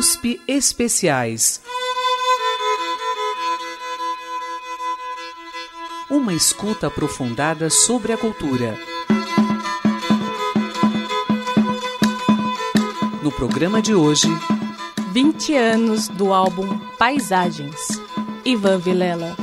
USP Especiais. Uma escuta aprofundada sobre a cultura. No programa de hoje, 20 anos do álbum Paisagens. Ivan Vilela.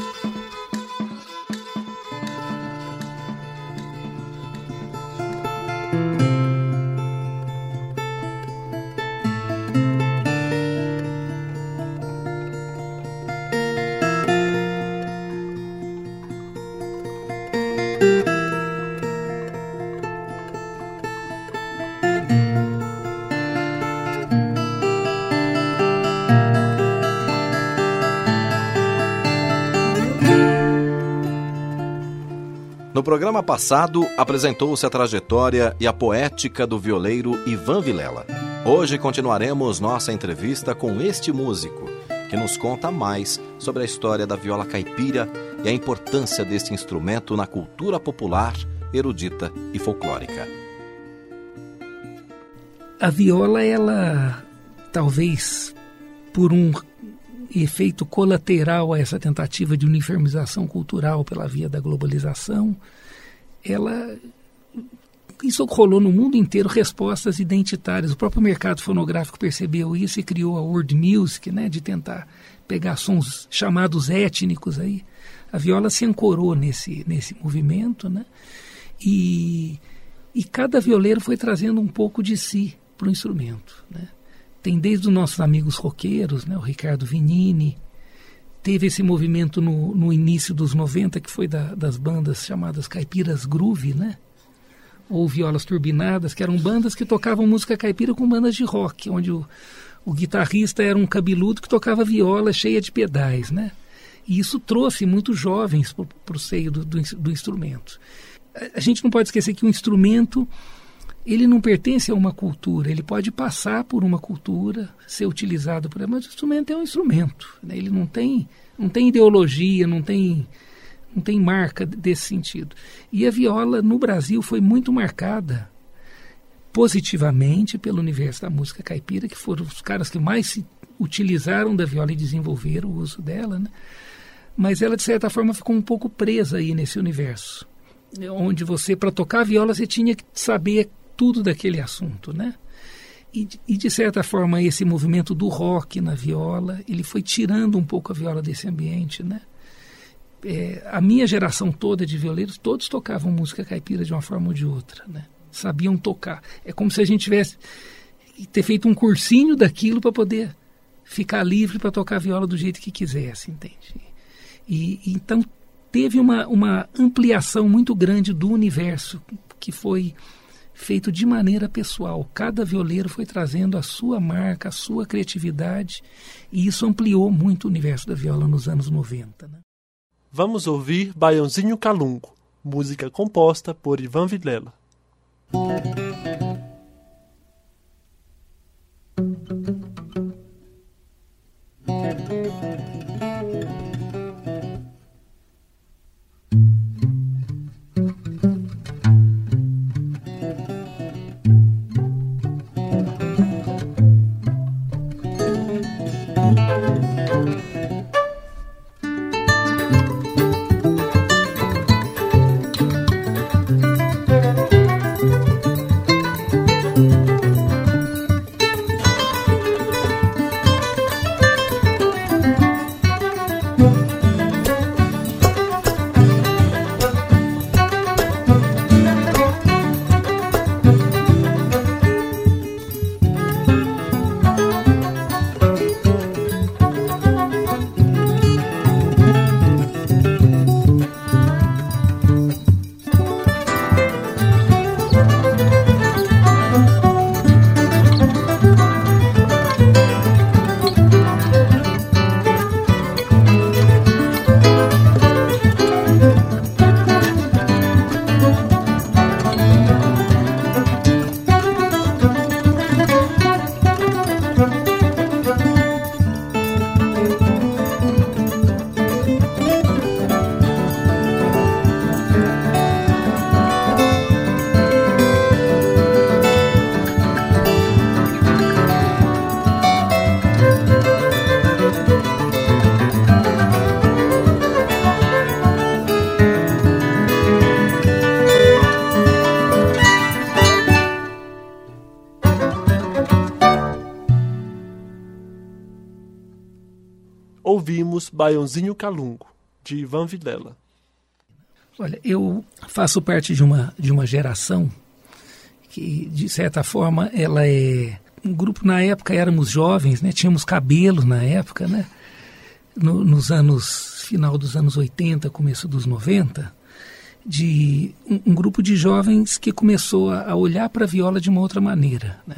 Programa passado, apresentou-se a trajetória e a poética do violeiro Ivan Vilela. Hoje continuaremos nossa entrevista com este músico, que nos conta mais sobre a história da viola caipira e a importância deste instrumento na cultura popular, erudita e folclórica. A viola, ela talvez por um efeito colateral a essa tentativa de uniformização cultural pela via da globalização, ela isso rolou no mundo inteiro respostas identitárias. O próprio mercado fonográfico percebeu isso e criou a world music, né, de tentar pegar sons chamados étnicos aí. A viola se ancorou nesse nesse movimento, né? E e cada violeiro foi trazendo um pouco de si para o instrumento, né? Tem desde os nossos amigos roqueiros, né, o Ricardo Vinini, teve esse movimento no, no início dos 90, que foi da, das bandas chamadas Caipiras Groove, né? Ou Violas Turbinadas, que eram bandas que tocavam música caipira com bandas de rock, onde o, o guitarrista era um cabeludo que tocava viola cheia de pedais, né? E isso trouxe muitos jovens para o seio do, do, do instrumento. A, a gente não pode esquecer que o instrumento ele não pertence a uma cultura, ele pode passar por uma cultura, ser utilizado por ela, mas o instrumento é um instrumento, né? ele não tem, não tem ideologia, não tem, não tem marca desse sentido. E a viola no Brasil foi muito marcada positivamente pelo universo da música caipira, que foram os caras que mais se utilizaram da viola e desenvolveram o uso dela, né? mas ela de certa forma ficou um pouco presa aí nesse universo onde você para tocar viola você tinha que saber tudo daquele assunto, né? E, e, de certa forma esse movimento do rock na viola, ele foi tirando um pouco a viola desse ambiente, né? É, a minha geração toda de violeiros, todos tocavam música caipira de uma forma ou de outra, né? Sabiam tocar. É como se a gente tivesse ter feito um cursinho daquilo para poder ficar livre para tocar viola do jeito que quisesse, entende? E então teve uma, uma ampliação muito grande do universo que foi feito de maneira pessoal. Cada violeiro foi trazendo a sua marca, a sua criatividade, e isso ampliou muito o universo da viola nos anos 90. Né? Vamos ouvir Baiãozinho Calungo, música composta por Ivan Vilela. Baiãozinho Calungo, de Ivan Vilela. Olha, eu faço parte de uma, de uma geração que, de certa forma, ela é. Um grupo, na época, éramos jovens, né? tínhamos cabelo na época, né? No, nos anos. final dos anos 80, começo dos 90, de um, um grupo de jovens que começou a, a olhar para a viola de uma outra maneira, né?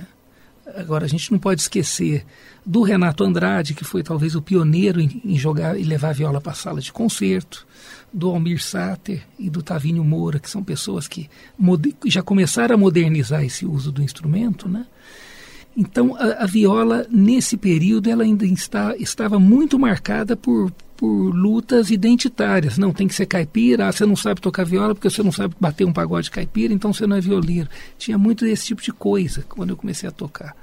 Agora, a gente não pode esquecer do Renato Andrade, que foi talvez o pioneiro em, em jogar e levar a viola para a sala de concerto, do Almir Sater e do Tavinho Moura, que são pessoas que já começaram a modernizar esse uso do instrumento, né? Então, a, a viola, nesse período, ela ainda está, estava muito marcada por, por lutas identitárias. Não, tem que ser caipira, ah, você não sabe tocar viola porque você não sabe bater um pagode caipira, então você não é violeiro. Tinha muito desse tipo de coisa quando eu comecei a tocar.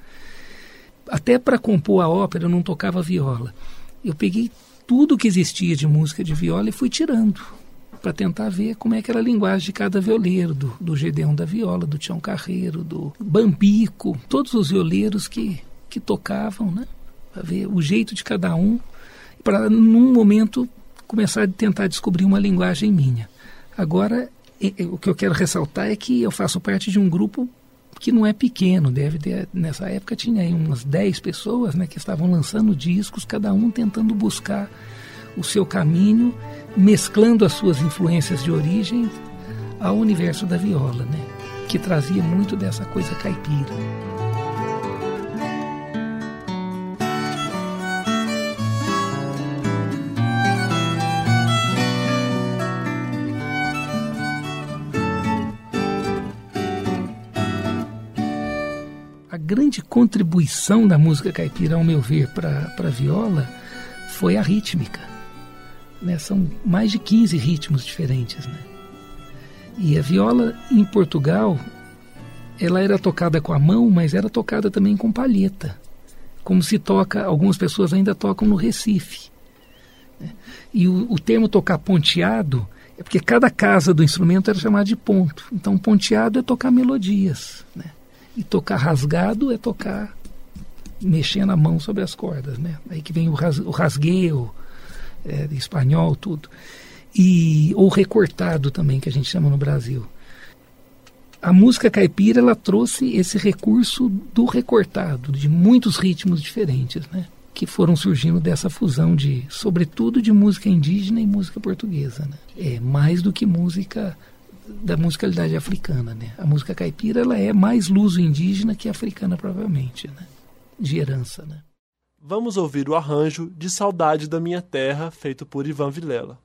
Até para compor a ópera eu não tocava viola. Eu peguei tudo que existia de música de viola e fui tirando para tentar ver como é que era a linguagem de cada violeiro, do, do Gedeão da Viola, do Tião Carreiro, do Bambico, todos os violeiros que, que tocavam, né? Para ver o jeito de cada um, para num momento começar a tentar descobrir uma linguagem minha. Agora, o que eu quero ressaltar é que eu faço parte de um grupo que não é pequeno, deve ter, nessa época tinha aí umas 10 pessoas né, que estavam lançando discos, cada um tentando buscar o seu caminho, mesclando as suas influências de origem ao universo da viola, né, que trazia muito dessa coisa caipira. grande contribuição da música caipira, ao meu ver, para a viola foi a rítmica. Né? São mais de 15 ritmos diferentes. Né? E a viola em Portugal, ela era tocada com a mão, mas era tocada também com palheta. Como se toca, algumas pessoas ainda tocam no Recife. Né? E o, o termo tocar ponteado é porque cada casa do instrumento era chamada de ponto. Então, ponteado é tocar melodias. Né? E tocar rasgado é tocar mexendo a mão sobre as cordas, né? Aí que vem o, ras, o rasgueio, é, espanhol, tudo. E, ou recortado também, que a gente chama no Brasil. A música caipira, ela trouxe esse recurso do recortado, de muitos ritmos diferentes, né? Que foram surgindo dessa fusão de, sobretudo, de música indígena e música portuguesa, né? É mais do que música da musicalidade africana, né? A música caipira ela é mais luso-indígena que africana provavelmente, né? De herança, né? Vamos ouvir o arranjo de Saudade da Minha Terra, feito por Ivan Vilela.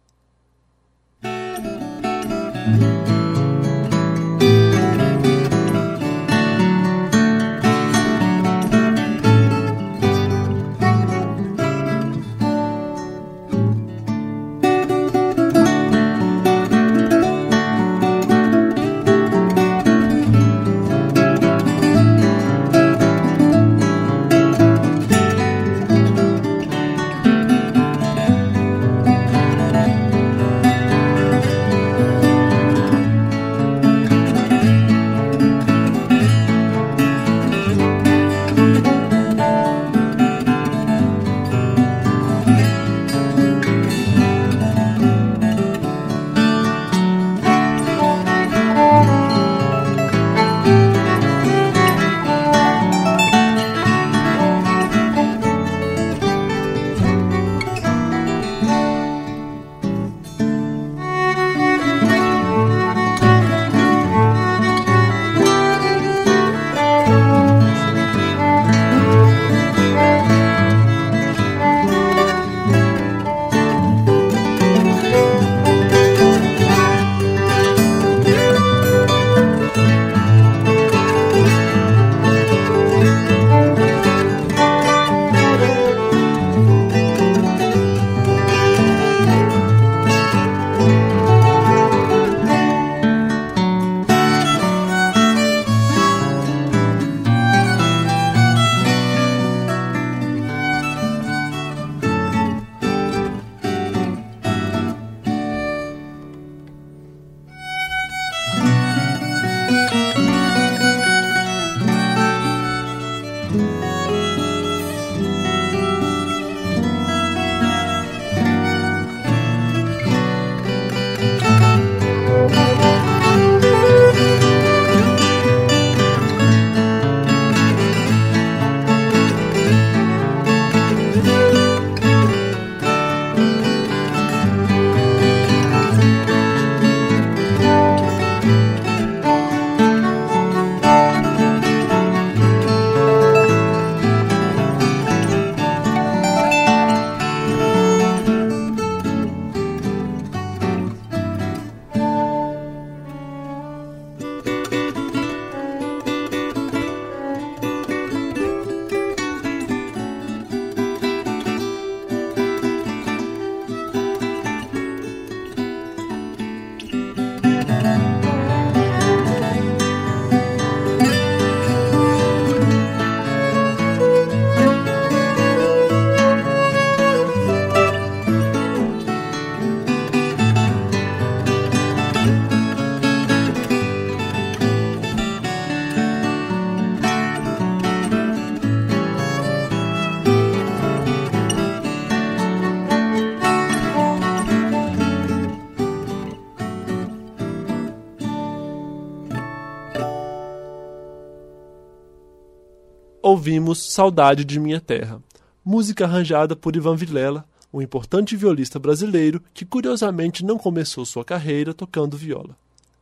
Ouvimos Saudade de Minha Terra, música arranjada por Ivan Vilela, um importante violista brasileiro que curiosamente não começou sua carreira tocando viola.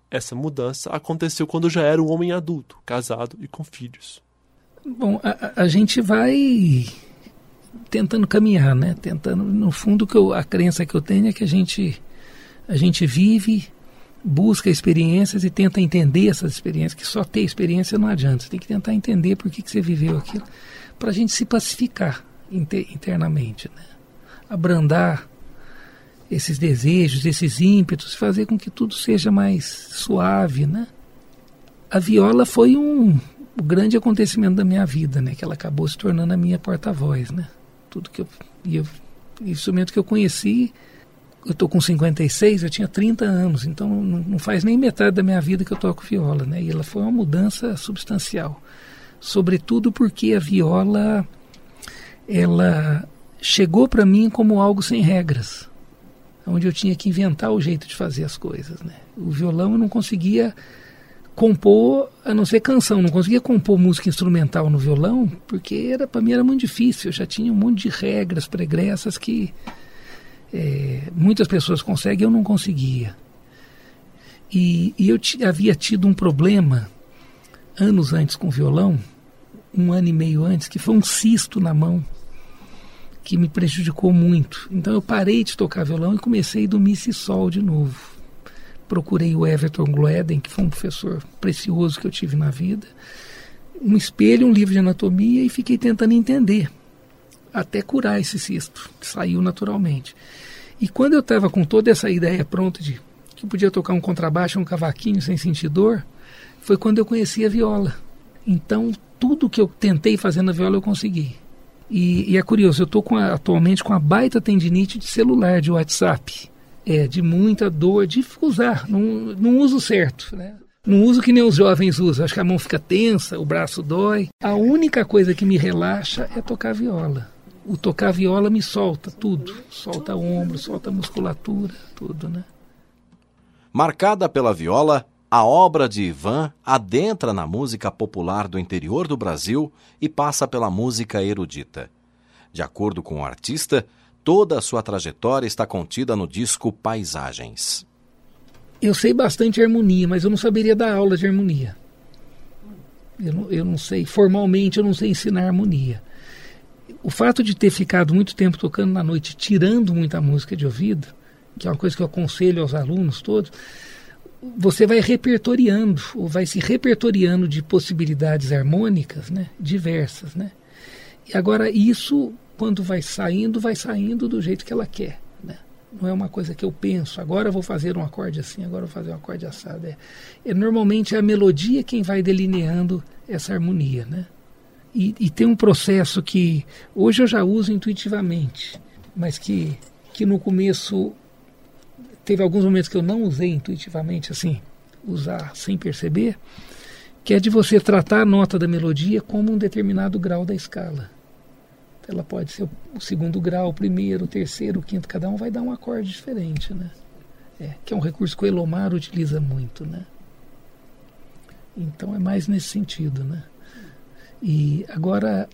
Essa mudança aconteceu quando já era um homem adulto, casado e com filhos. Bom, a, a gente vai tentando caminhar, né? Tentando, no fundo, que eu, a crença que eu tenho é que a gente a gente vive, busca experiências e tenta entender essas experiências. Que só ter experiência não adianta. Você tem que tentar entender por que, que você viveu aquilo, para a gente se pacificar inter, internamente, né? Abrandar esses desejos, esses ímpetos, fazer com que tudo seja mais suave, né? A viola foi um, um grande acontecimento da minha vida, né? Que ela acabou se tornando a minha porta-voz, né? Tudo que eu, eu instrumento que eu conheci, eu tô com 56, eu tinha 30 anos, então não, não faz nem metade da minha vida que eu toco viola, né? E ela foi uma mudança substancial, sobretudo porque a viola ela chegou para mim como algo sem regras onde eu tinha que inventar o jeito de fazer as coisas. Né? O violão eu não conseguia compor, a não ser canção, não conseguia compor música instrumental no violão, porque era para mim era muito difícil. Eu já tinha um monte de regras pregressas que é, muitas pessoas conseguem, eu não conseguia. E, e eu havia tido um problema anos antes com violão, um ano e meio antes, que foi um cisto na mão que me prejudicou muito. Então eu parei de tocar violão e comecei do Mi Si Sol de novo. Procurei o Everton Gloeden, que foi um professor precioso que eu tive na vida, um espelho, um livro de anatomia e fiquei tentando entender, até curar esse cisto, que saiu naturalmente. E quando eu estava com toda essa ideia pronta de que podia tocar um contrabaixo, um cavaquinho sem sentir dor, foi quando eu conheci a viola. Então, tudo que eu tentei fazer na viola eu consegui. E, e é curioso, eu estou atualmente com a baita tendinite de celular, de WhatsApp. É, de muita dor, de usar, não, não uso certo, né? Não uso que nem os jovens usam. Acho que a mão fica tensa, o braço dói. A única coisa que me relaxa é tocar viola. O tocar viola me solta tudo. Solta o ombro, solta a musculatura, tudo, né? Marcada pela viola, a obra de Ivan adentra na música popular do interior do Brasil e passa pela música erudita. De acordo com o artista, toda a sua trajetória está contida no disco Paisagens. Eu sei bastante harmonia, mas eu não saberia dar aula de harmonia. Eu não, eu não sei, formalmente eu não sei ensinar harmonia. O fato de ter ficado muito tempo tocando na noite, tirando muita música de ouvido, que é uma coisa que eu aconselho aos alunos todos, você vai repertoriando, ou vai se repertoriando de possibilidades harmônicas, né, diversas, né? E agora isso, quando vai saindo, vai saindo do jeito que ela quer, né? Não é uma coisa que eu penso, agora vou fazer um acorde assim, agora vou fazer um acorde assado. É, é normalmente é a melodia quem vai delineando essa harmonia, né? E, e tem um processo que hoje eu já uso intuitivamente, mas que, que no começo teve alguns momentos que eu não usei intuitivamente, assim, usar sem perceber, que é de você tratar a nota da melodia como um determinado grau da escala. Ela pode ser o segundo grau, o primeiro, o terceiro, o quinto, cada um vai dar um acorde diferente, né? É, que é um recurso que o Elomar utiliza muito, né? Então é mais nesse sentido, né? E agora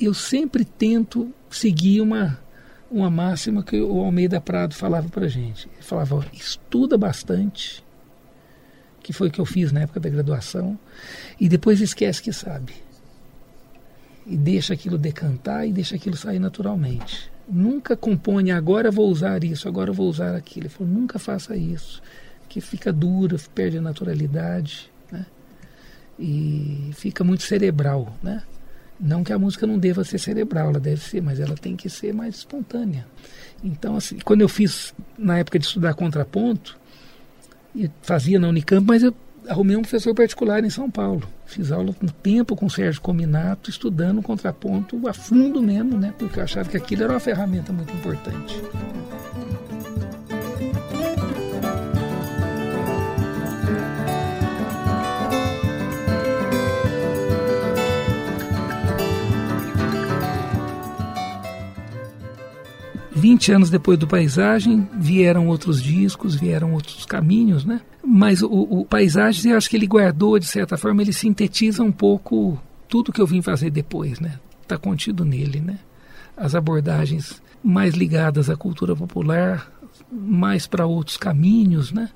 eu sempre tento seguir uma uma máxima que o Almeida Prado falava para gente. Ele falava: estuda bastante, que foi o que eu fiz na época da graduação, e depois esquece que sabe. E deixa aquilo decantar e deixa aquilo sair naturalmente. Nunca compõe, agora vou usar isso, agora vou usar aquilo. Ele falou: nunca faça isso, que fica duro, perde a naturalidade? E fica muito cerebral. Né? Não que a música não deva ser cerebral, ela deve ser, mas ela tem que ser mais espontânea. Então, assim, quando eu fiz, na época de estudar contraponto, eu fazia na Unicamp, mas eu arrumei um professor particular em São Paulo. Fiz aula com tempo com o Sérgio Cominato, estudando contraponto a fundo mesmo, né? Porque eu achava que aquilo era uma ferramenta muito importante. 20 20 anos depois do Paisagem, vieram outros discos, vieram outros caminhos, né? Mas o, o eu acho que ele guardou, de certa forma, ele sintetiza um pouco tudo que eu vim fazer depois, né? Está contido nele, né? As abordagens mais ligadas à cultura popular, mais para outros caminhos, né?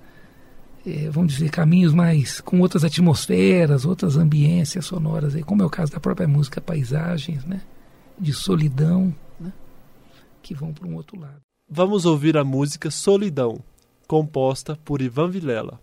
É, vamos dizer, caminhos mais com outras atmosferas, outras ambiências sonoras, aí, como é o caso da própria música Paisagens, né? De solidão? Que vão para um outro lado. Vamos ouvir a música Solidão, composta por Ivan Vilela.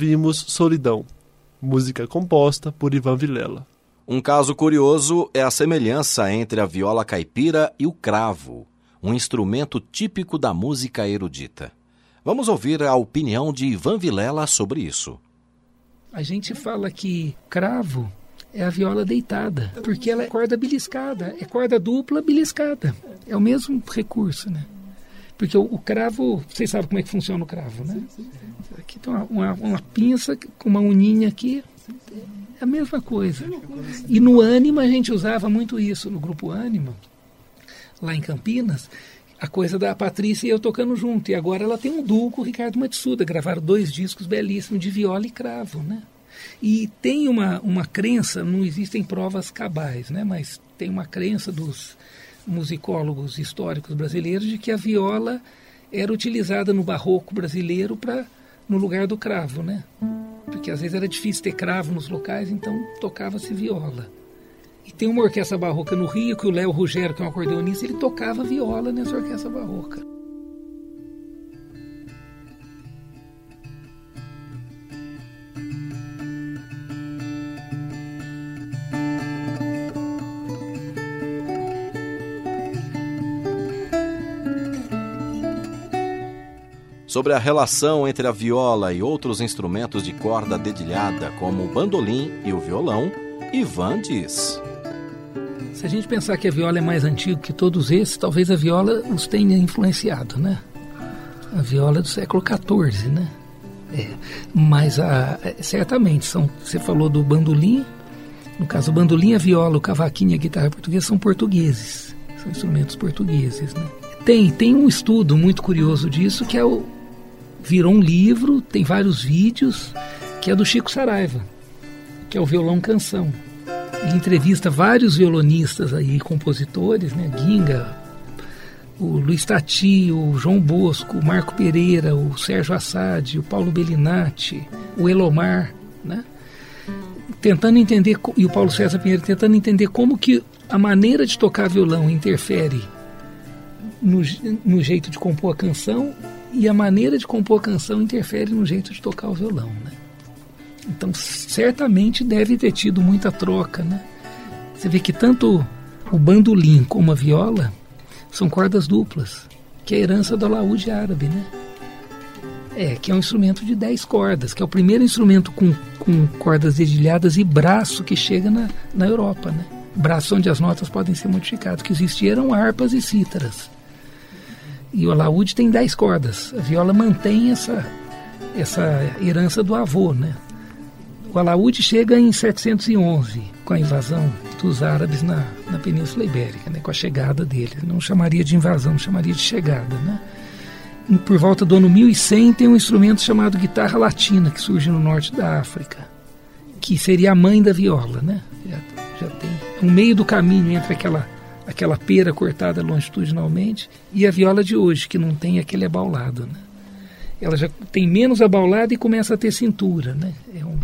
Ouvimos Solidão, música composta por Ivan Vilela. Um caso curioso é a semelhança entre a viola caipira e o cravo, um instrumento típico da música erudita. Vamos ouvir a opinião de Ivan Vilela sobre isso. A gente fala que cravo é a viola deitada, porque ela é corda beliscada, é corda dupla beliscada. É o mesmo recurso, né? Porque o, o cravo, vocês sabem como é que funciona o cravo, né? Aqui tem uma, uma, uma pinça com uma uninha aqui, é a mesma coisa. E no Ânima a gente usava muito isso, no grupo Ânima, lá em Campinas, a coisa da Patrícia e eu tocando junto. E agora ela tem um duo com o Ricardo Matsuda, gravaram dois discos belíssimos de viola e cravo, né? E tem uma, uma crença, não existem provas cabais, né? Mas tem uma crença dos musicólogos históricos brasileiros de que a viola era utilizada no barroco brasileiro para no lugar do cravo, né? Porque às vezes era difícil ter cravo nos locais, então tocava-se viola. E tem uma orquestra barroca no Rio que o Léo Ruggiero, que é um acordeonista, ele tocava viola nessa orquestra barroca. Sobre a relação entre a viola e outros instrumentos de corda dedilhada, como o bandolim e o violão, Ivan diz. Se a gente pensar que a viola é mais antiga que todos esses, talvez a viola os tenha influenciado, né? A viola é do século XIV, né? É, mas a, é, certamente, são, você falou do bandolim, no caso o bandolim, a viola, o cavaquinho e a guitarra portuguesa são portugueses, são instrumentos portugueses, né? Tem, tem um estudo muito curioso disso que é o, virou um livro, tem vários vídeos, que é do Chico Saraiva, que é o violão canção. Ele entrevista vários violonistas aí, compositores, né? Ginga, o Luiz Tati, o João Bosco, o Marco Pereira, o Sérgio Assad, o Paulo Bellinati, o Elomar, né? Tentando entender, e o Paulo César Pinheiro, tentando entender como que a maneira de tocar violão interfere no, no jeito de compor a canção e a maneira de compor a canção interfere no jeito de tocar o violão, né? Então, certamente deve ter tido muita troca, né? Você vê que tanto o bandolim como a viola são cordas duplas, que é a herança do alaúde árabe, né? É, que é um instrumento de 10 cordas, que é o primeiro instrumento com, com cordas dedilhadas e braço que chega na, na Europa, né? Braço onde as notas podem ser modificadas, que existiam harpas e cítaras. E o alaúde tem 10 cordas. A viola mantém essa, essa herança do avô, né? O alaúde chega em 711, com a invasão dos árabes na, na Península Ibérica, né? com a chegada deles. Não chamaria de invasão, chamaria de chegada, né? Por volta do ano 1100 tem um instrumento chamado guitarra latina, que surge no norte da África, que seria a mãe da viola, né? Já, já tem um meio do caminho entre aquela aquela pera cortada longitudinalmente, e a viola de hoje, que não tem aquele abaulado. Né? Ela já tem menos abaulado e começa a ter cintura. Né? É um...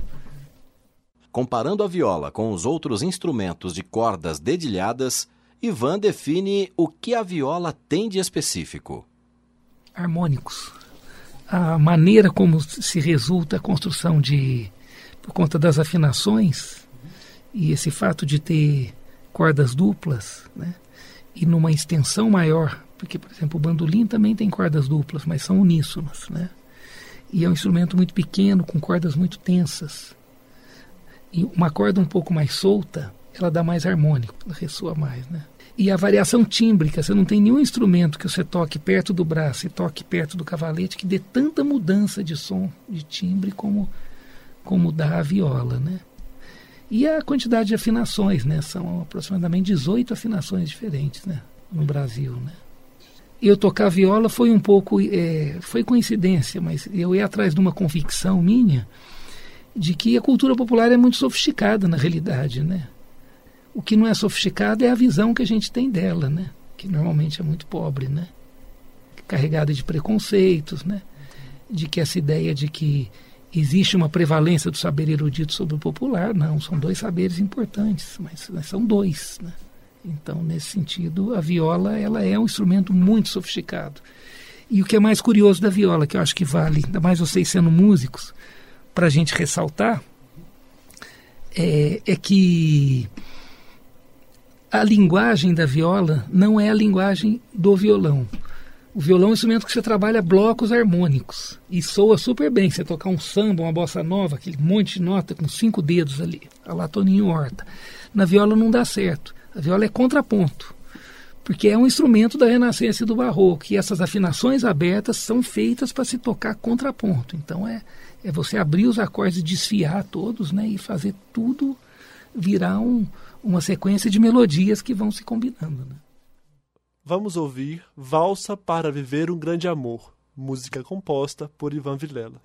Comparando a viola com os outros instrumentos de cordas dedilhadas, Ivan define o que a viola tem de específico. Harmônicos. A maneira como se resulta a construção de. por conta das afinações, e esse fato de ter cordas duplas, né? E numa extensão maior, porque, por exemplo, o bandolim também tem cordas duplas, mas são uníssonas, né? E é um instrumento muito pequeno, com cordas muito tensas. E uma corda um pouco mais solta, ela dá mais harmônico, ressoa mais, né? E a variação tímbrica, você não tem nenhum instrumento que você toque perto do braço e toque perto do cavalete que dê tanta mudança de som, de timbre, como, como dá a viola, né? E a quantidade de afinações, né? São aproximadamente 18 afinações diferentes, né? No Brasil, né? Eu tocar viola foi um pouco, é, foi coincidência, mas eu ia atrás de uma convicção minha de que a cultura popular é muito sofisticada na realidade, né? O que não é sofisticado é a visão que a gente tem dela, né? Que normalmente é muito pobre, né? Carregada de preconceitos, né? De que essa ideia de que existe uma prevalência do saber erudito sobre o popular, não, são dois saberes importantes, mas, mas são dois. Né? Então, nesse sentido, a viola ela é um instrumento muito sofisticado. E o que é mais curioso da viola, que eu acho que vale, ainda mais vocês sendo músicos, para a gente ressaltar é, é que a linguagem da viola não é a linguagem do violão. O violão é um instrumento que você trabalha blocos harmônicos e soa super bem. Você tocar um samba, uma bossa nova, aquele monte de nota com cinco dedos ali, a lá Toninho Horta. Na viola não dá certo. A viola é contraponto, porque é um instrumento da Renascença e do Barroco e essas afinações abertas são feitas para se tocar contraponto. Então é, é você abrir os acordes e desfiar todos né, e fazer tudo virar um, uma sequência de melodias que vão se combinando. Né? Vamos ouvir Valsa para Viver um Grande Amor, música composta por Ivan Vilela.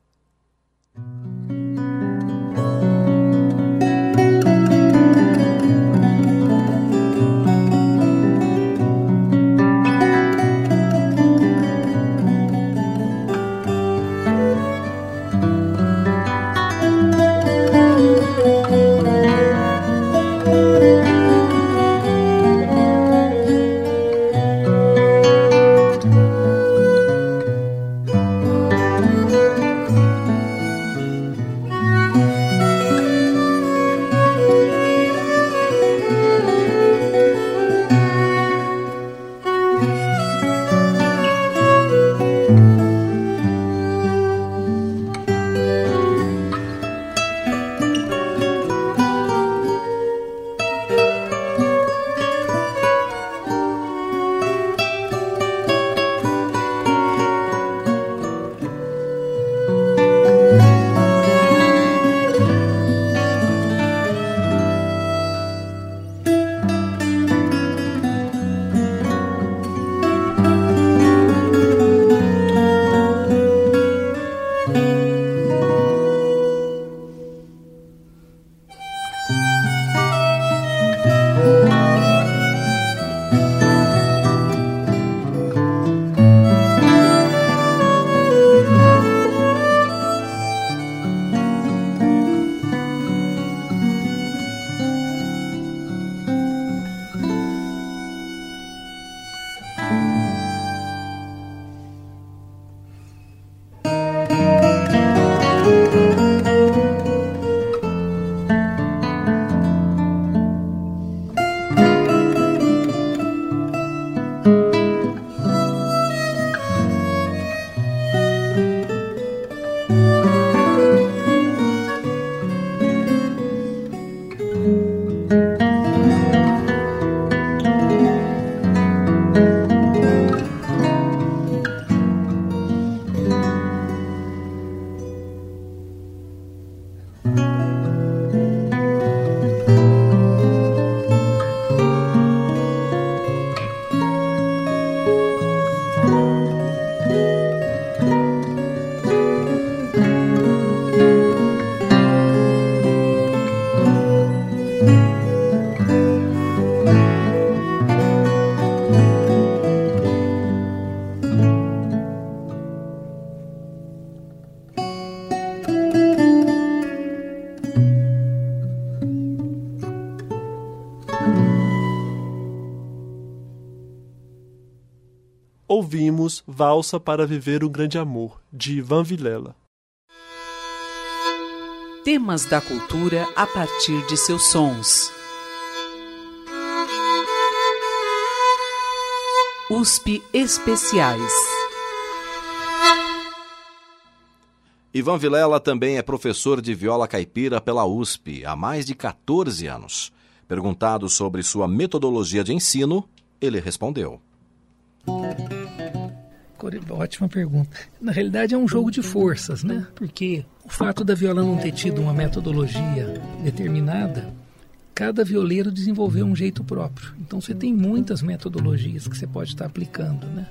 Valsa para Viver um Grande Amor, de Ivan Vilela. Temas da cultura a partir de seus sons. USP Especiais. Ivan Vilela também é professor de viola caipira pela USP há mais de 14 anos. Perguntado sobre sua metodologia de ensino, ele respondeu. Ótima pergunta. Na realidade é um jogo de forças, né? Porque o fato da viola não ter tido uma metodologia determinada, cada violeiro desenvolveu um jeito próprio. Então você tem muitas metodologias que você pode estar aplicando, né?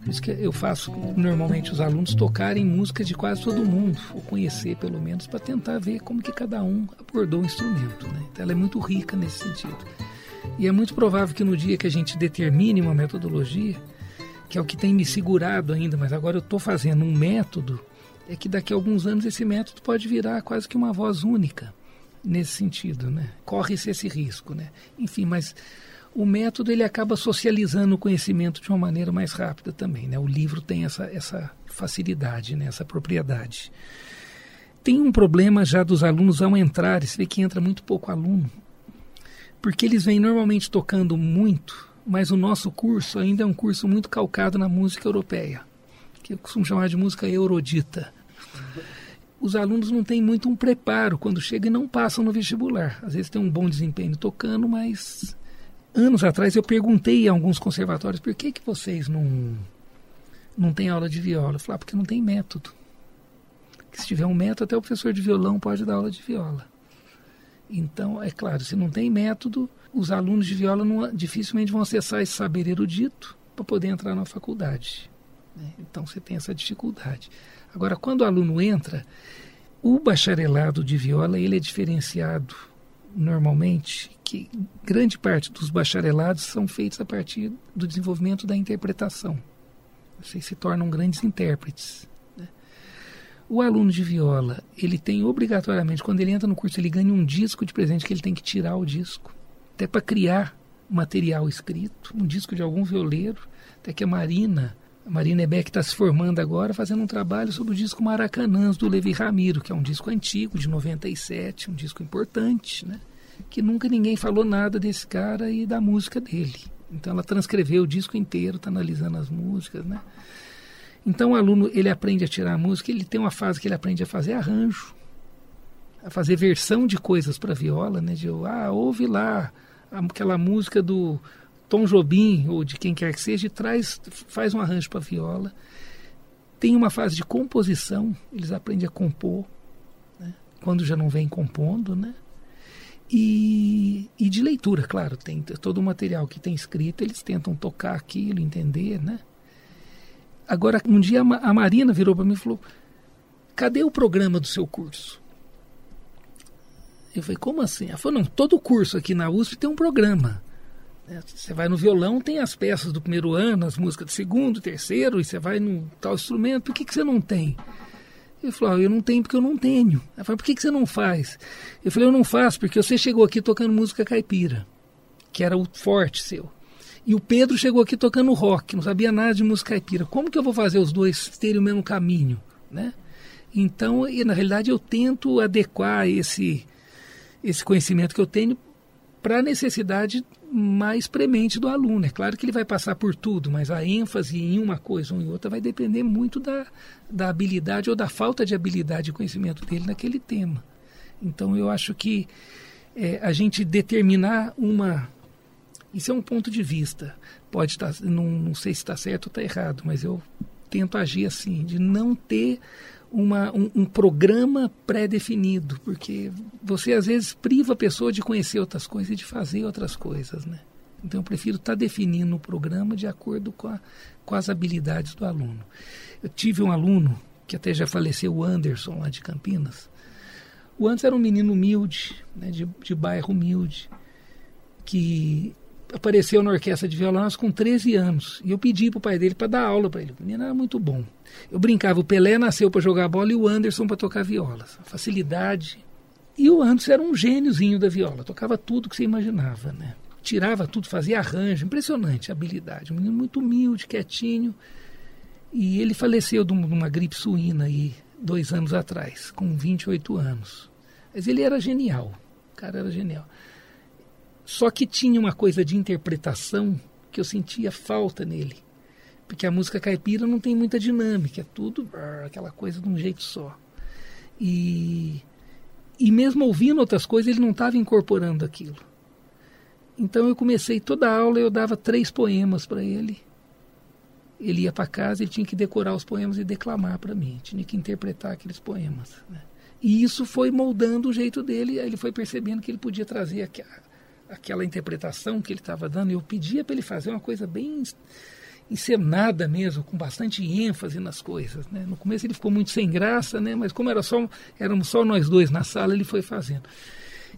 Por isso que eu faço normalmente os alunos tocarem músicas de quase todo mundo, ou conhecer pelo menos, para tentar ver como que cada um abordou o instrumento. Né? Então ela é muito rica nesse sentido. E é muito provável que no dia que a gente determine uma metodologia, que é o que tem me segurado ainda, mas agora eu estou fazendo um método, é que daqui a alguns anos esse método pode virar quase que uma voz única nesse sentido, né? Corre-se esse risco, né? Enfim, mas o método ele acaba socializando o conhecimento de uma maneira mais rápida também, né? O livro tem essa, essa facilidade, né? essa propriedade. tem um problema já dos alunos ao entrar, você vê que entra muito pouco aluno, porque eles vêm normalmente tocando muito, mas o nosso curso ainda é um curso muito calcado na música europeia, que eu costumo chamar de música eurodita. Os alunos não têm muito um preparo quando chegam e não passam no vestibular. Às vezes tem um bom desempenho tocando, mas anos atrás eu perguntei a alguns conservatórios por que, que vocês não, não têm aula de viola. Eu falei, ah, porque não tem método. Se tiver um método, até o professor de violão pode dar aula de viola. Então, é claro, se não tem método, os alunos de viola não, dificilmente vão acessar esse saber erudito para poder entrar na faculdade. Né? Então, você tem essa dificuldade. Agora, quando o aluno entra, o bacharelado de viola ele é diferenciado normalmente que grande parte dos bacharelados são feitos a partir do desenvolvimento da interpretação. Vocês se tornam grandes intérpretes. Né? O aluno de viola, ele tem obrigatoriamente, quando ele entra no curso, ele ganha um disco de presente que ele tem que tirar o disco, até para criar material escrito, um disco de algum violeiro, até que a Marina, a Marina Ebeck está se formando agora, fazendo um trabalho sobre o disco Maracanãs, do Levi Ramiro, que é um disco antigo, de 97, um disco importante, né? que nunca ninguém falou nada desse cara e da música dele. Então ela transcreveu o disco inteiro, está analisando as músicas, né? Então o aluno ele aprende a tirar a música, ele tem uma fase que ele aprende a fazer arranjo, a fazer versão de coisas para viola, né? De ah, ouve lá aquela música do Tom Jobim ou de quem quer que seja, e traz, faz um arranjo para viola. Tem uma fase de composição, eles aprendem a compor, né? quando já não vem compondo, né? E, e de leitura, claro, tem todo o material que tem escrito, eles tentam tocar aquilo, entender, né? Agora, um dia a Marina virou para mim e falou: cadê o programa do seu curso? Eu falei, como assim? Ela falou, não, todo curso aqui na USP tem um programa. É, você vai no violão, tem as peças do primeiro ano, as músicas do segundo, terceiro, e você vai no tal instrumento, por que, que você não tem? Ele falou, ah, eu não tenho porque eu não tenho. Ela falou, por que, que você não faz? Eu falei, eu não faço porque você chegou aqui tocando música caipira, que era o forte seu. E o Pedro chegou aqui tocando rock, não sabia nada de música caipira. Como que eu vou fazer os dois terem o mesmo caminho, né? Então, e, na realidade, eu tento adequar esse, esse conhecimento que eu tenho para a necessidade mais premente do aluno. É claro que ele vai passar por tudo, mas a ênfase em uma coisa ou em outra vai depender muito da, da habilidade ou da falta de habilidade e conhecimento dele naquele tema. Então eu acho que é, a gente determinar uma. Isso é um ponto de vista. Pode estar. Tá, não, não sei se está certo ou está errado, mas eu tento agir assim, de não ter uma, um, um programa pré-definido, porque você às vezes priva a pessoa de conhecer outras coisas e de fazer outras coisas, né? Então eu prefiro estar tá definindo o programa de acordo com, a, com as habilidades do aluno. Eu tive um aluno que até já faleceu, o Anderson, lá de Campinas. O Anderson era um menino humilde, né, de, de bairro humilde, que apareceu na orquestra de violão com 13 anos. E eu pedi para o pai dele para dar aula para ele. O menino era muito bom. Eu brincava, o Pelé nasceu para jogar bola e o Anderson para tocar viola. Facilidade. E o Anderson era um gêniozinho da viola, tocava tudo que você imaginava, né? Tirava tudo, fazia arranjo, impressionante a habilidade. Um menino muito humilde, quietinho. E ele faleceu de uma gripe suína aí, dois anos atrás, com 28 anos. Mas ele era genial, o cara era genial. Só que tinha uma coisa de interpretação que eu sentia falta nele. Porque a música caipira não tem muita dinâmica, é tudo aquela coisa de um jeito só. E, e mesmo ouvindo outras coisas, ele não estava incorporando aquilo. Então eu comecei toda a aula, eu dava três poemas para ele. Ele ia para casa e tinha que decorar os poemas e declamar para mim, tinha que interpretar aqueles poemas. Né? E isso foi moldando o jeito dele, ele foi percebendo que ele podia trazer aquela interpretação que ele estava dando. Eu pedia para ele fazer uma coisa bem encenada mesmo, com bastante ênfase nas coisas. Né? No começo ele ficou muito sem graça, né? mas como era só, éramos só nós dois na sala, ele foi fazendo.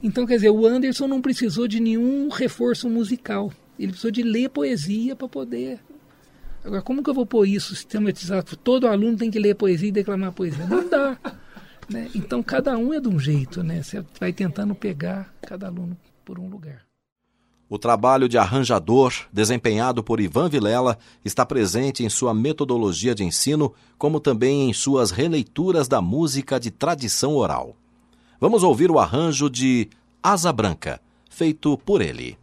Então, quer dizer, o Anderson não precisou de nenhum reforço musical. Ele precisou de ler poesia para poder. Agora, como que eu vou pôr isso sistematizado? Todo aluno tem que ler poesia e declamar poesia. Não dá. Né? Então, cada um é de um jeito. Né? Você vai tentando pegar cada aluno por um lugar. O trabalho de arranjador, desempenhado por Ivan Vilela, está presente em sua metodologia de ensino, como também em suas releituras da música de tradição oral. Vamos ouvir o arranjo de Asa Branca, feito por ele.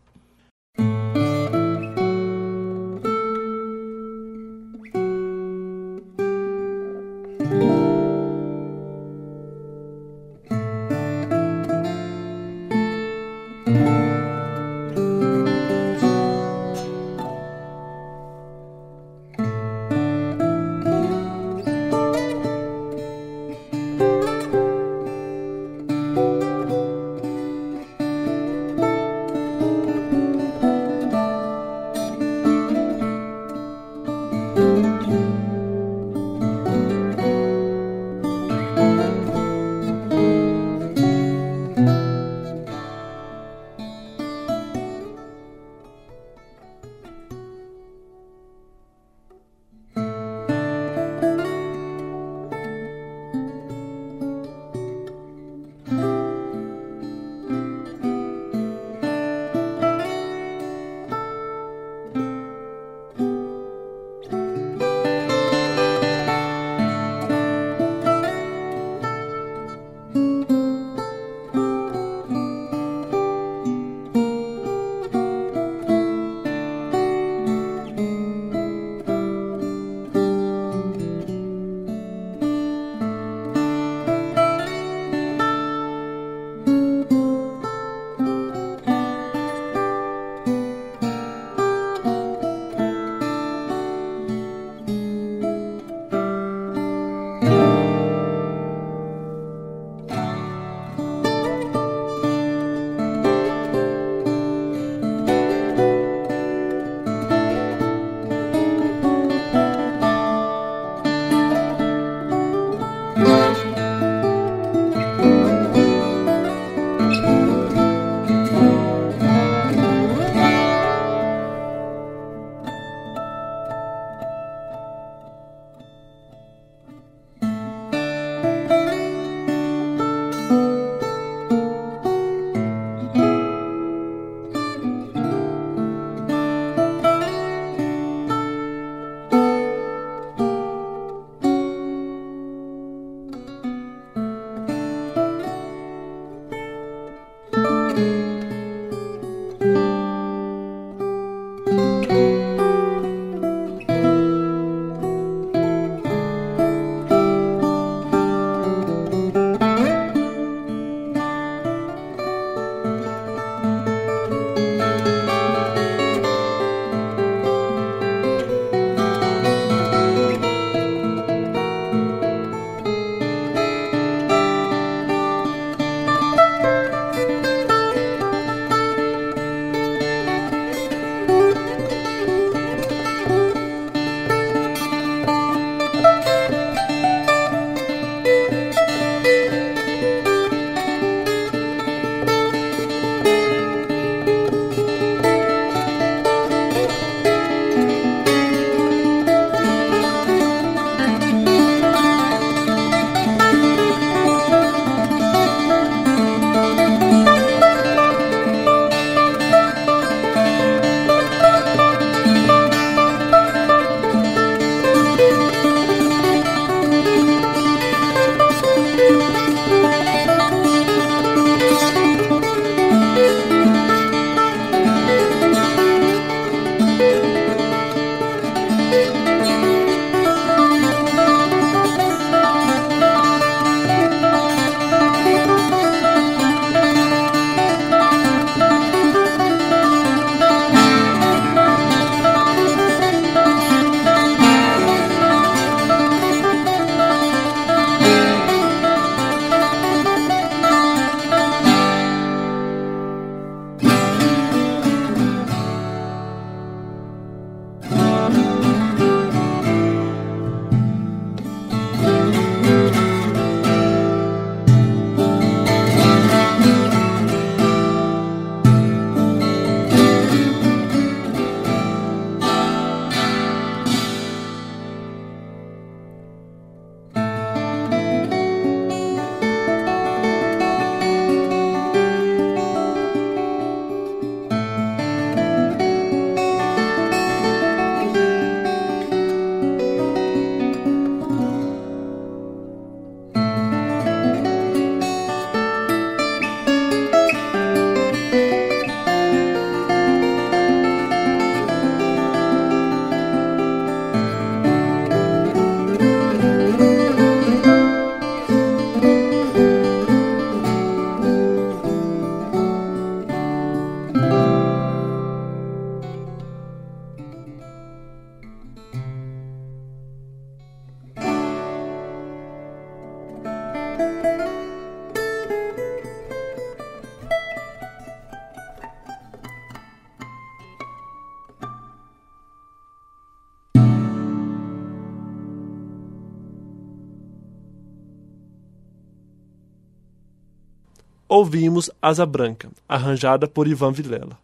Ouvimos Asa Branca, arranjada por Ivan Vilela.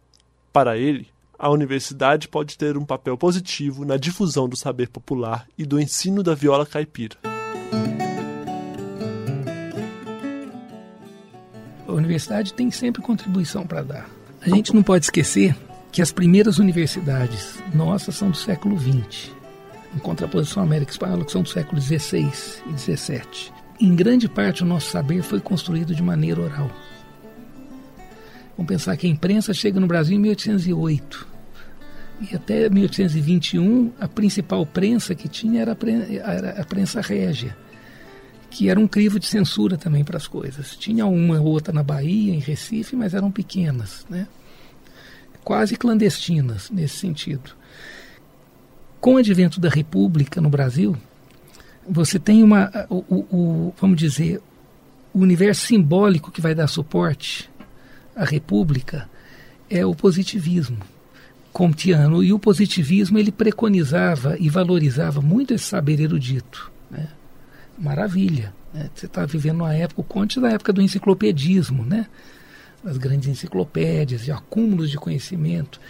Para ele, a universidade pode ter um papel positivo na difusão do saber popular e do ensino da viola caipira. A universidade tem sempre contribuição para dar. A gente não pode esquecer que as primeiras universidades nossas são do século XX, em contraposição à América Espanhola, que são do século XVI e XVII. Em grande parte, o nosso saber foi construído de maneira oral. Vamos pensar que a imprensa chega no Brasil em 1808. E até 1821, a principal prensa que tinha era a, prensa, era a prensa régia, que era um crivo de censura também para as coisas. Tinha uma ou outra na Bahia, em Recife, mas eram pequenas, né? quase clandestinas nesse sentido. Com o advento da República no Brasil, você tem uma, o, o, o vamos dizer, o universo simbólico que vai dar suporte à República é o positivismo comtiano. E o positivismo ele preconizava e valorizava muito esse saber erudito. Né? Maravilha. Né? Você está vivendo uma época, o Conte da época do enciclopedismo, né? as grandes enciclopédias e acúmulos de conhecimento.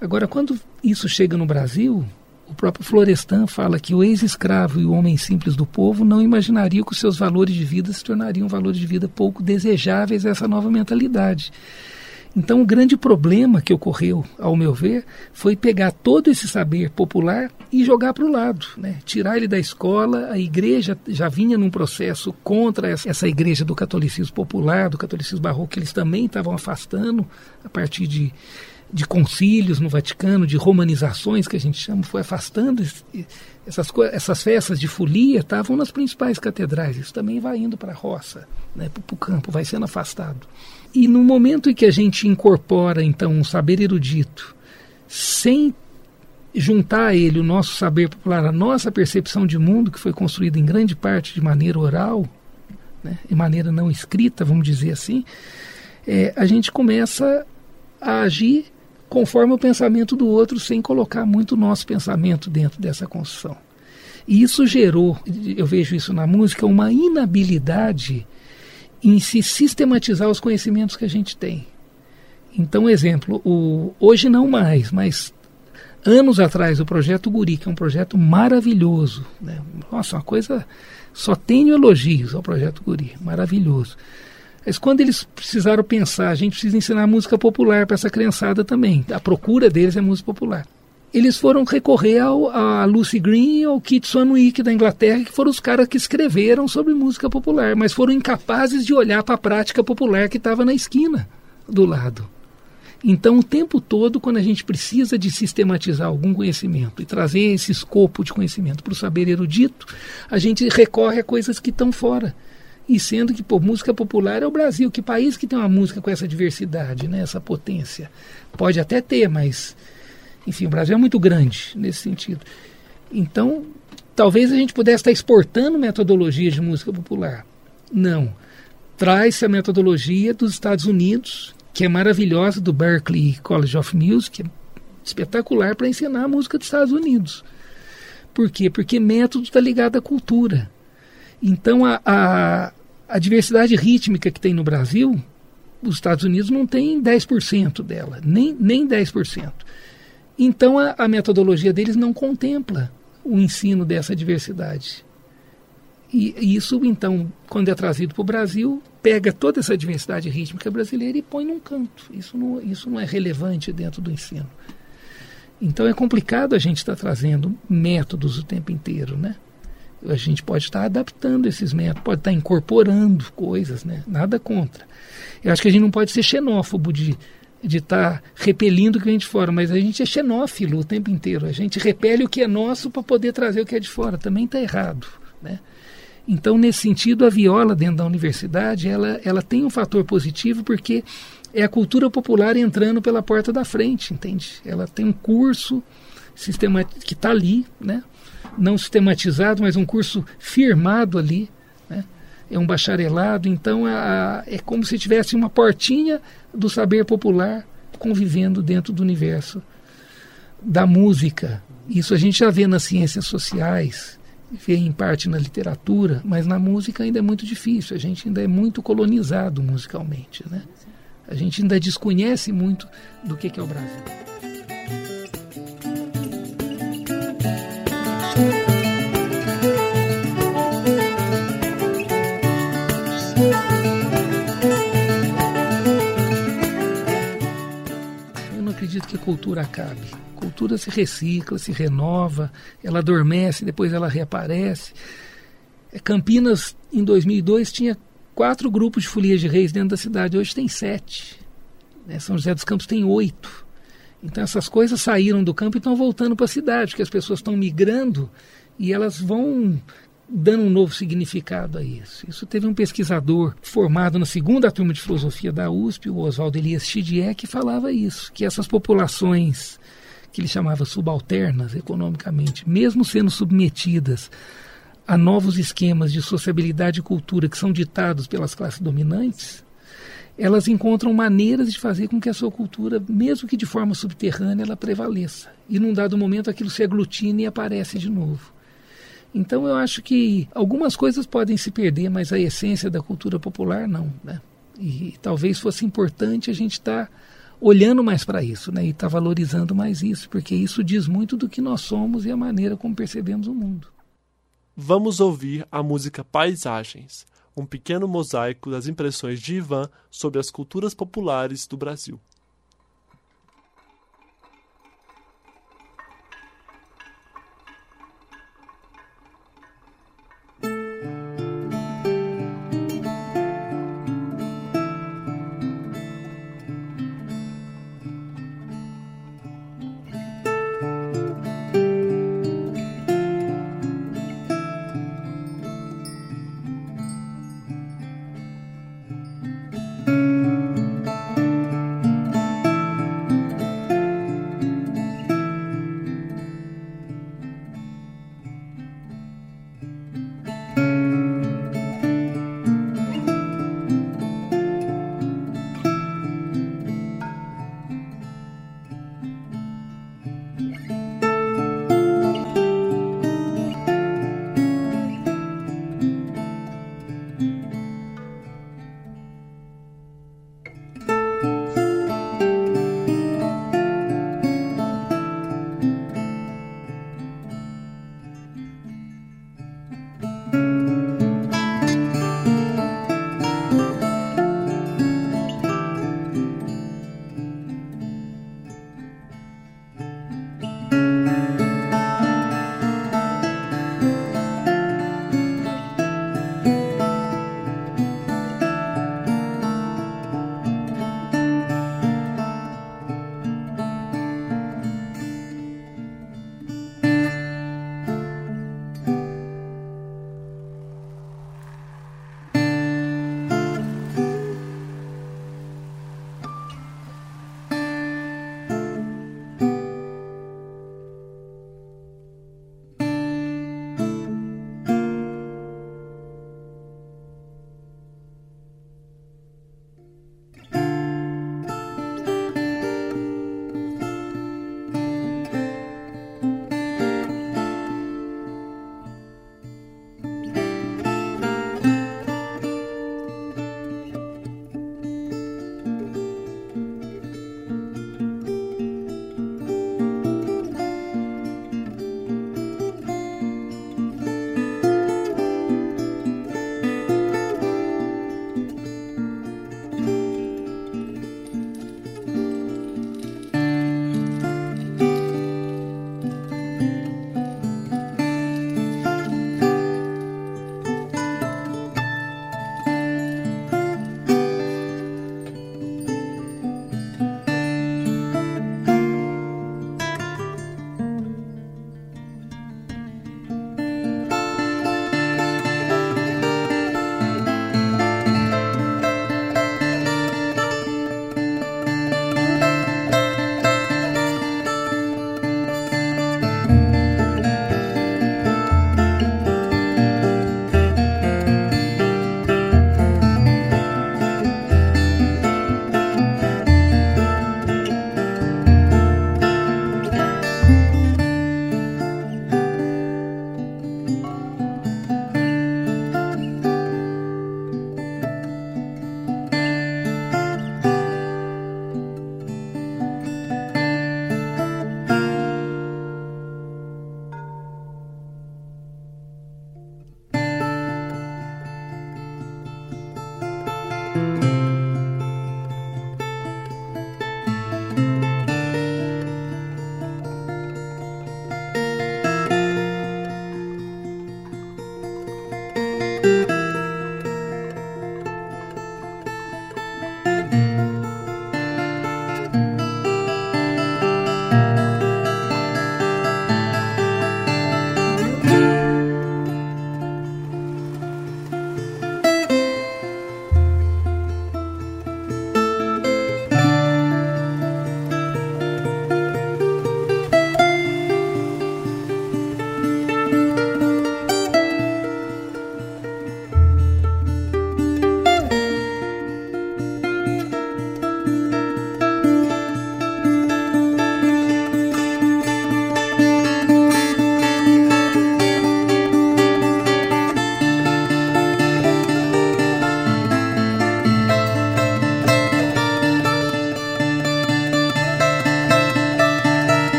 Agora, quando isso chega no Brasil, o próprio Florestan fala que o ex-escravo e o homem simples do povo não imaginariam que os seus valores de vida se tornariam valores de vida pouco desejáveis a essa nova mentalidade. Então, o grande problema que ocorreu, ao meu ver, foi pegar todo esse saber popular e jogar para o lado, né? tirar ele da escola. A igreja já vinha num processo contra essa igreja do catolicismo popular, do catolicismo barroco, que eles também estavam afastando a partir de, de concílios no Vaticano, de romanizações que a gente chama, foi afastando essas, essas festas de folia, estavam nas principais catedrais. Isso também vai indo para a roça, né? para o campo, vai sendo afastado. E no momento em que a gente incorpora, então, um saber erudito, sem juntar a ele o nosso saber popular, a nossa percepção de mundo, que foi construída em grande parte de maneira oral, né, de maneira não escrita, vamos dizer assim, é, a gente começa a agir conforme o pensamento do outro, sem colocar muito o nosso pensamento dentro dessa construção. E isso gerou, eu vejo isso na música, uma inabilidade em se sistematizar os conhecimentos que a gente tem. Então, exemplo, o, hoje não mais, mas anos atrás o projeto Guri, que é um projeto maravilhoso, né? nossa, uma coisa, só tenho elogios ao projeto Guri, maravilhoso. Mas quando eles precisaram pensar, a gente precisa ensinar música popular para essa criançada também, a procura deles é música popular eles foram recorrer ao, a Lucy Green e ao Kit Swanwick da Inglaterra, que foram os caras que escreveram sobre música popular, mas foram incapazes de olhar para a prática popular que estava na esquina do lado. Então, o tempo todo, quando a gente precisa de sistematizar algum conhecimento e trazer esse escopo de conhecimento para o saber erudito, a gente recorre a coisas que estão fora. E sendo que, pô, música popular é o Brasil. Que país que tem uma música com essa diversidade, né, essa potência? Pode até ter, mas enfim, o Brasil é muito grande nesse sentido. Então, talvez a gente pudesse estar exportando metodologia de música popular. Não. Traz-se a metodologia dos Estados Unidos, que é maravilhosa, do Berklee College of Music, é espetacular para ensinar a música dos Estados Unidos. Por quê? Porque método está ligado à cultura. Então, a, a, a diversidade rítmica que tem no Brasil, os Estados Unidos não tem 10% dela, nem, nem 10%. Então a, a metodologia deles não contempla o ensino dessa diversidade. E, isso, então, quando é trazido para o Brasil, pega toda essa diversidade rítmica brasileira e põe num canto. Isso não, isso não é relevante dentro do ensino. Então é complicado a gente estar tá trazendo métodos o tempo inteiro, né? A gente pode estar adaptando esses métodos, pode estar incorporando coisas, né? Nada contra. Eu acho que a gente não pode ser xenófobo de de estar repelindo o que vem de fora, mas a gente é xenófilo o tempo inteiro. A gente repele o que é nosso para poder trazer o que é de fora. Também está errado. Né? Então, nesse sentido, a viola dentro da universidade ela, ela tem um fator positivo porque é a cultura popular entrando pela porta da frente, entende? Ela tem um curso sistema, que está ali, né? Não sistematizado, mas um curso firmado ali. Né? É um bacharelado, então a, é como se tivesse uma portinha do saber popular convivendo dentro do universo da música. Isso a gente já vê nas ciências sociais, vê em parte na literatura, mas na música ainda é muito difícil. A gente ainda é muito colonizado musicalmente, né? A gente ainda desconhece muito do que é o Brasil. Eu não acredito que a cultura acabe. A cultura se recicla, se renova, ela adormece, depois ela reaparece. É, Campinas, em 2002, tinha quatro grupos de folias de reis dentro da cidade, hoje tem sete. Né? São José dos Campos tem oito. Então essas coisas saíram do campo e estão voltando para a cidade, porque as pessoas estão migrando e elas vão dando um novo significado a isso. Isso teve um pesquisador formado na segunda turma de filosofia da USP, o Oswaldo Elias Chidier, que falava isso, que essas populações que ele chamava subalternas economicamente, mesmo sendo submetidas a novos esquemas de sociabilidade e cultura que são ditados pelas classes dominantes, elas encontram maneiras de fazer com que a sua cultura, mesmo que de forma subterrânea, ela prevaleça. E num dado momento aquilo se aglutina e aparece de novo. Então eu acho que algumas coisas podem se perder, mas a essência da cultura popular não. Né? E, talvez fosse importante a gente estar tá olhando mais para isso né? e estar tá valorizando mais isso, porque isso diz muito do que nós somos e a maneira como percebemos o mundo. Vamos ouvir a música Paisagens, um pequeno mosaico das impressões de Ivan sobre as culturas populares do Brasil.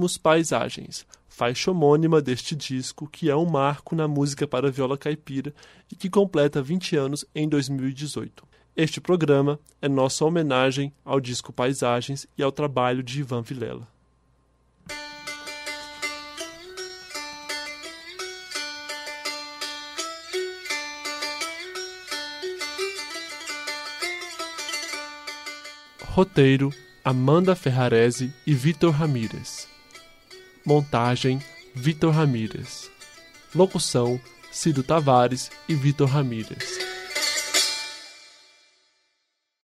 Ouvimos Paisagens, faixa homônima deste disco, que é um marco na música para viola caipira e que completa 20 anos em 2018. Este programa é nossa homenagem ao disco Paisagens e ao trabalho de Ivan Vilela. Roteiro: Amanda Ferrarese e Vitor Ramírez. Montagem: Vitor Ramírez. Locução: Cido Tavares e Vitor Ramírez.